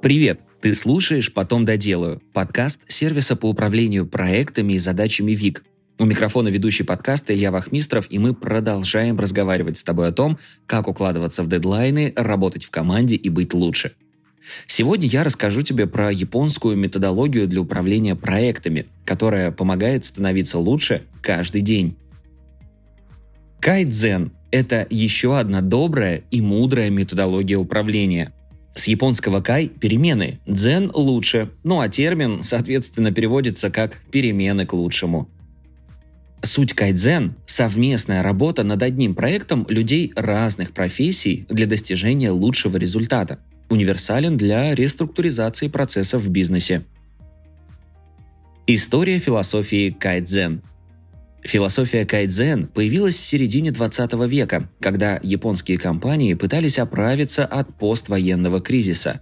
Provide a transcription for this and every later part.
Привет! Ты слушаешь «Потом доделаю» – подкаст сервиса по управлению проектами и задачами ВИК. У микрофона ведущий подкаста Илья Вахмистров, и мы продолжаем разговаривать с тобой о том, как укладываться в дедлайны, работать в команде и быть лучше. Сегодня я расскажу тебе про японскую методологию для управления проектами, которая помогает становиться лучше каждый день. Кайдзен – это еще одна добрая и мудрая методология управления – с японского кай – перемены, дзен – лучше, ну а термин, соответственно, переводится как «перемены к лучшему». Суть кайдзен – совместная работа над одним проектом людей разных профессий для достижения лучшего результата. Универсален для реструктуризации процессов в бизнесе. История философии кайдзен – Философия кайдзен появилась в середине 20 века, когда японские компании пытались оправиться от поствоенного кризиса.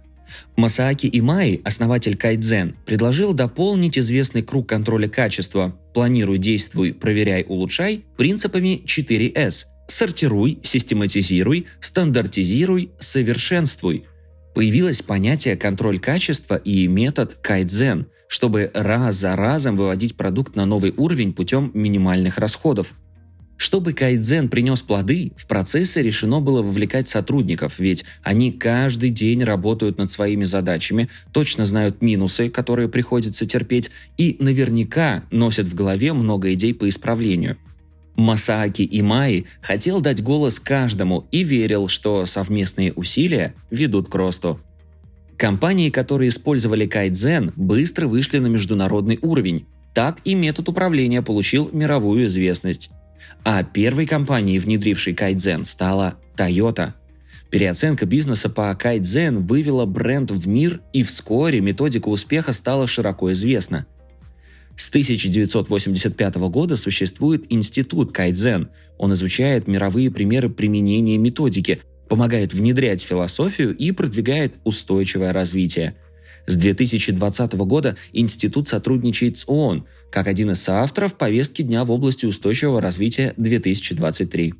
Масааки Имай, основатель кайдзен, предложил дополнить известный круг контроля качества «планируй, действуй, проверяй, улучшай» принципами 4S – сортируй, систематизируй, стандартизируй, совершенствуй. Появилось понятие контроль качества и метод кайдзен – чтобы раз за разом выводить продукт на новый уровень путем минимальных расходов. Чтобы кайдзен принес плоды, в процессы решено было вовлекать сотрудников, ведь они каждый день работают над своими задачами, точно знают минусы, которые приходится терпеть, и наверняка носят в голове много идей по исправлению. Масааки Имаи хотел дать голос каждому и верил, что совместные усилия ведут к росту. Компании, которые использовали кайдзен, быстро вышли на международный уровень. Так и метод управления получил мировую известность. А первой компанией, внедрившей кайдзен, стала Toyota. Переоценка бизнеса по кайдзен вывела бренд в мир, и вскоре методика успеха стала широко известна. С 1985 года существует институт кайдзен. Он изучает мировые примеры применения методики, помогает внедрять философию и продвигает устойчивое развитие. С 2020 года институт сотрудничает с ООН как один из соавторов повестки дня в области устойчивого развития 2023.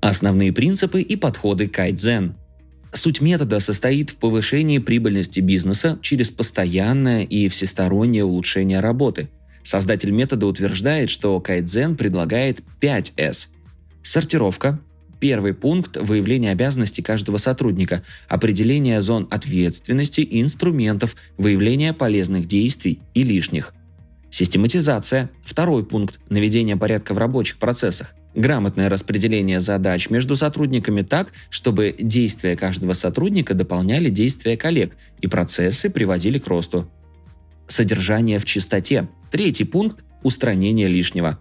Основные принципы и подходы кайдзен. Суть метода состоит в повышении прибыльности бизнеса через постоянное и всестороннее улучшение работы. Создатель метода утверждает, что кайдзен предлагает 5S – сортировка, Первый пункт – выявление обязанностей каждого сотрудника, определение зон ответственности и инструментов, выявление полезных действий и лишних. Систематизация. Второй пункт – наведение порядка в рабочих процессах. Грамотное распределение задач между сотрудниками так, чтобы действия каждого сотрудника дополняли действия коллег и процессы приводили к росту. Содержание в чистоте. Третий пункт – устранение лишнего.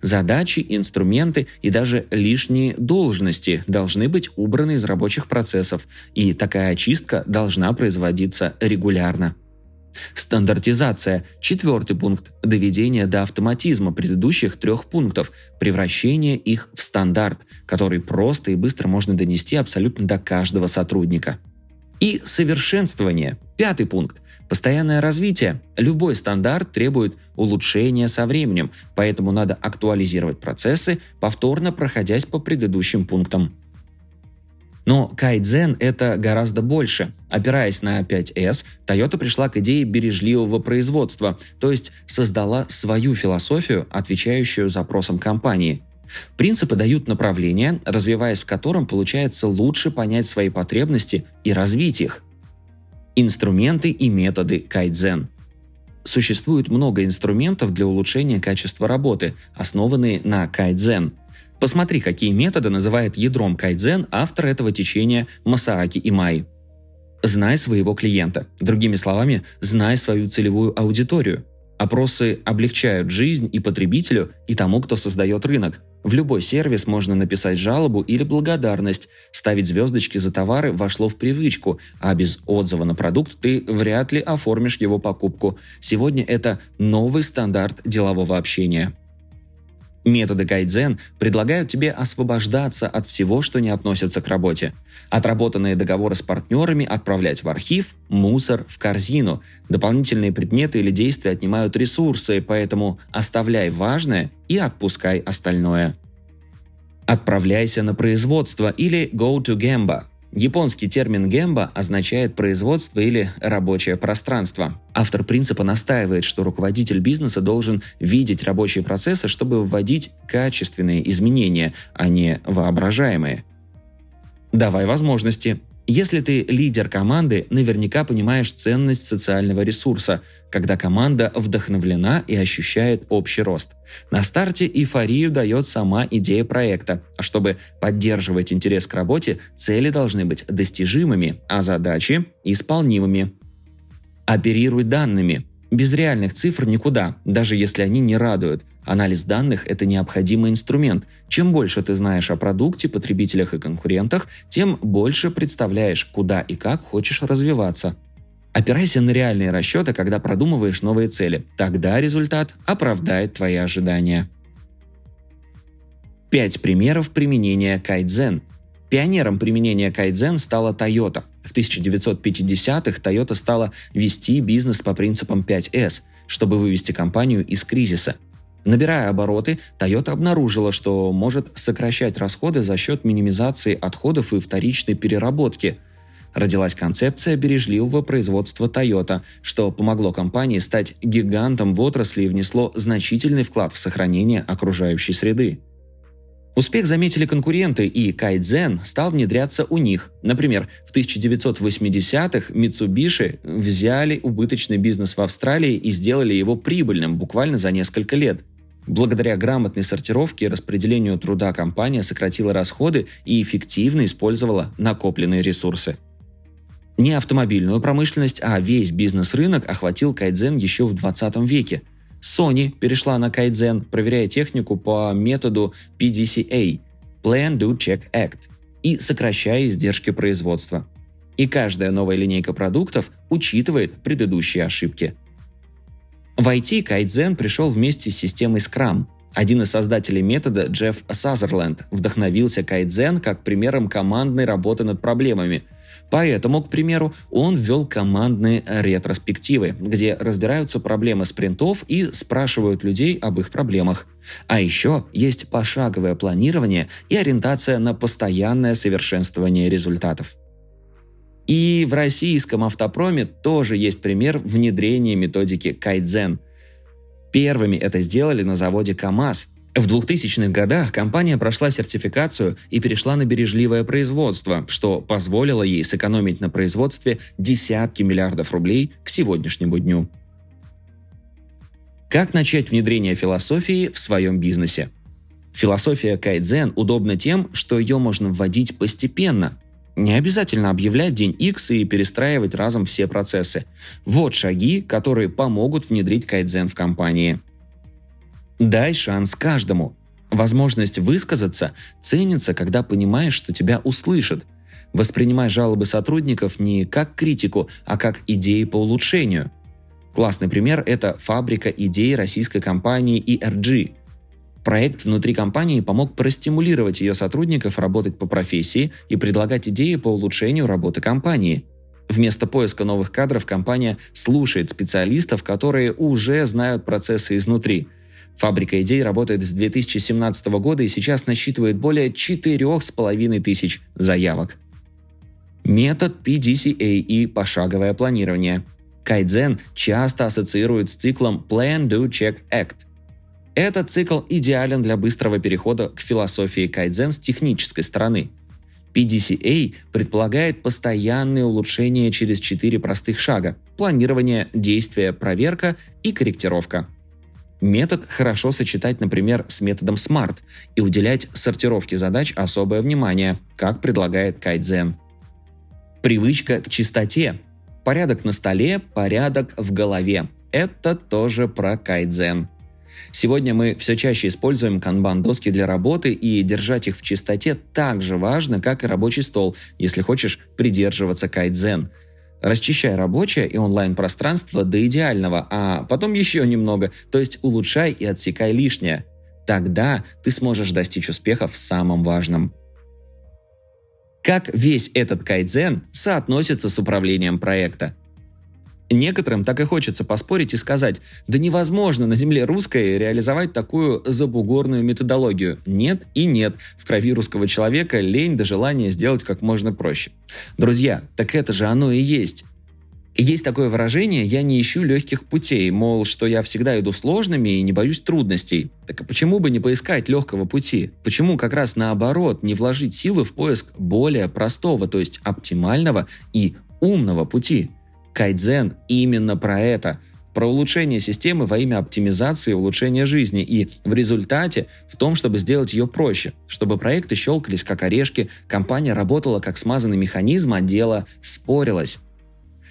Задачи, инструменты и даже лишние должности должны быть убраны из рабочих процессов, и такая очистка должна производиться регулярно. Стандартизация. Четвертый пункт. Доведение до автоматизма предыдущих трех пунктов. Превращение их в стандарт, который просто и быстро можно донести абсолютно до каждого сотрудника. И совершенствование. Пятый пункт. Постоянное развитие. Любой стандарт требует улучшения со временем, поэтому надо актуализировать процессы, повторно проходясь по предыдущим пунктам. Но кайдзен – это гораздо больше. Опираясь на 5S, Toyota пришла к идее бережливого производства, то есть создала свою философию, отвечающую запросам компании. Принципы дают направление, развиваясь в котором получается лучше понять свои потребности и развить их – Инструменты и методы кайдзен. Существует много инструментов для улучшения качества работы, основанные на кайдзен. Посмотри, какие методы называет ядром кайдзен автор этого течения Масааки Имай. Знай своего клиента. Другими словами, знай свою целевую аудиторию. Опросы облегчают жизнь и потребителю, и тому, кто создает рынок. В любой сервис можно написать жалобу или благодарность. Ставить звездочки за товары вошло в привычку, а без отзыва на продукт ты вряд ли оформишь его покупку. Сегодня это новый стандарт делового общения. Методы кайдзен предлагают тебе освобождаться от всего, что не относится к работе. Отработанные договоры с партнерами отправлять в архив, мусор, в корзину. Дополнительные предметы или действия отнимают ресурсы, поэтому оставляй важное и отпускай остальное. Отправляйся на производство или go to Gemba. Японский термин гемба означает производство или рабочее пространство. Автор принципа настаивает, что руководитель бизнеса должен видеть рабочие процессы, чтобы вводить качественные изменения, а не воображаемые. Давай возможности. Если ты лидер команды, наверняка понимаешь ценность социального ресурса, когда команда вдохновлена и ощущает общий рост. На старте эйфорию дает сама идея проекта. А чтобы поддерживать интерес к работе, цели должны быть достижимыми, а задачи – исполнимыми. Оперируй данными. Без реальных цифр никуда, даже если они не радуют. Анализ данных – это необходимый инструмент. Чем больше ты знаешь о продукте, потребителях и конкурентах, тем больше представляешь, куда и как хочешь развиваться. Опирайся на реальные расчеты, когда продумываешь новые цели. Тогда результат оправдает твои ожидания. Пять примеров применения кайдзен. Пионером применения кайдзен стала Toyota. В 1950-х Toyota стала вести бизнес по принципам 5S, чтобы вывести компанию из кризиса – Набирая обороты, Toyota обнаружила, что может сокращать расходы за счет минимизации отходов и вторичной переработки. Родилась концепция бережливого производства Toyota, что помогло компании стать гигантом в отрасли и внесло значительный вклад в сохранение окружающей среды. Успех заметили конкуренты, и кайдзен стал внедряться у них. Например, в 1980-х Mitsubishi взяли убыточный бизнес в Австралии и сделали его прибыльным буквально за несколько лет – Благодаря грамотной сортировке и распределению труда компания сократила расходы и эффективно использовала накопленные ресурсы. Не автомобильную промышленность, а весь бизнес-рынок охватил кайдзен еще в 20 веке. Sony перешла на кайдзен, проверяя технику по методу PDCA – Plan, Do, Check, Act и сокращая издержки производства. И каждая новая линейка продуктов учитывает предыдущие ошибки – в IT Кайдзен пришел вместе с системой Scrum. Один из создателей метода, Джефф Сазерленд, вдохновился Кайдзен как примером командной работы над проблемами. Поэтому, к примеру, он ввел командные ретроспективы, где разбираются проблемы спринтов и спрашивают людей об их проблемах. А еще есть пошаговое планирование и ориентация на постоянное совершенствование результатов. И в российском автопроме тоже есть пример внедрения методики кайдзен. Первыми это сделали на заводе КАМАЗ. В 2000-х годах компания прошла сертификацию и перешла на бережливое производство, что позволило ей сэкономить на производстве десятки миллиардов рублей к сегодняшнему дню. Как начать внедрение философии в своем бизнесе? Философия кайдзен удобна тем, что ее можно вводить постепенно, не обязательно объявлять день X и перестраивать разом все процессы. Вот шаги, которые помогут внедрить кайдзен в компании. Дай шанс каждому. Возможность высказаться ценится, когда понимаешь, что тебя услышат. Воспринимай жалобы сотрудников не как критику, а как идеи по улучшению. Классный пример – это фабрика идей российской компании ERG – Проект внутри компании помог простимулировать ее сотрудников работать по профессии и предлагать идеи по улучшению работы компании. Вместо поиска новых кадров компания слушает специалистов, которые уже знают процессы изнутри. Фабрика идей работает с 2017 года и сейчас насчитывает более 4,5 тысяч заявок. Метод PDCA и пошаговое планирование. Кайдзен часто ассоциируют с циклом Plan, Do, Check, Act – этот цикл идеален для быстрого перехода к философии кайдзен с технической стороны. PDCA предполагает постоянные улучшения через четыре простых шага – планирование, действие, проверка и корректировка. Метод хорошо сочетать, например, с методом SMART и уделять сортировке задач особое внимание, как предлагает Кайдзен. Привычка к чистоте. Порядок на столе, порядок в голове. Это тоже про Кайдзен. Сегодня мы все чаще используем канбан-доски для работы, и держать их в чистоте так же важно, как и рабочий стол, если хочешь придерживаться кайдзен. Расчищай рабочее и онлайн-пространство до идеального, а потом еще немного, то есть улучшай и отсекай лишнее. Тогда ты сможешь достичь успеха в самом важном. Как весь этот кайдзен соотносится с управлением проекта? Некоторым так и хочется поспорить и сказать, да невозможно на земле русской реализовать такую забугорную методологию. Нет и нет. В крови русского человека лень до желания сделать как можно проще. Друзья, так это же оно и есть. Есть такое выражение «я не ищу легких путей», мол, что я всегда иду сложными и не боюсь трудностей. Так а почему бы не поискать легкого пути? Почему как раз наоборот не вложить силы в поиск более простого, то есть оптимального и умного пути? Кайдзен именно про это – про улучшение системы во имя оптимизации и улучшения жизни, и в результате в том, чтобы сделать ее проще, чтобы проекты щелкались как орешки, компания работала как смазанный механизм, а дело спорилось.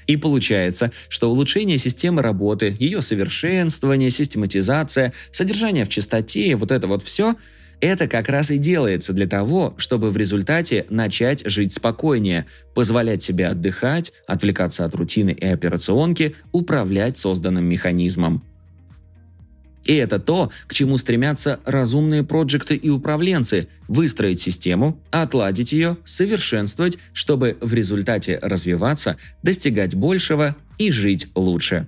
И получается, что улучшение системы работы, ее совершенствование, систематизация, содержание в чистоте, вот это вот все – это как раз и делается для того, чтобы в результате начать жить спокойнее, позволять себе отдыхать, отвлекаться от рутины и операционки, управлять созданным механизмом. И это то, к чему стремятся разумные проекты и управленцы – выстроить систему, отладить ее, совершенствовать, чтобы в результате развиваться, достигать большего и жить лучше.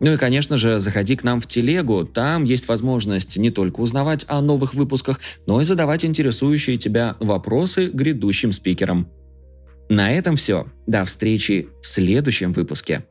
Ну и, конечно же, заходи к нам в телегу, там есть возможность не только узнавать о новых выпусках, но и задавать интересующие тебя вопросы грядущим спикерам. На этом все. До встречи в следующем выпуске.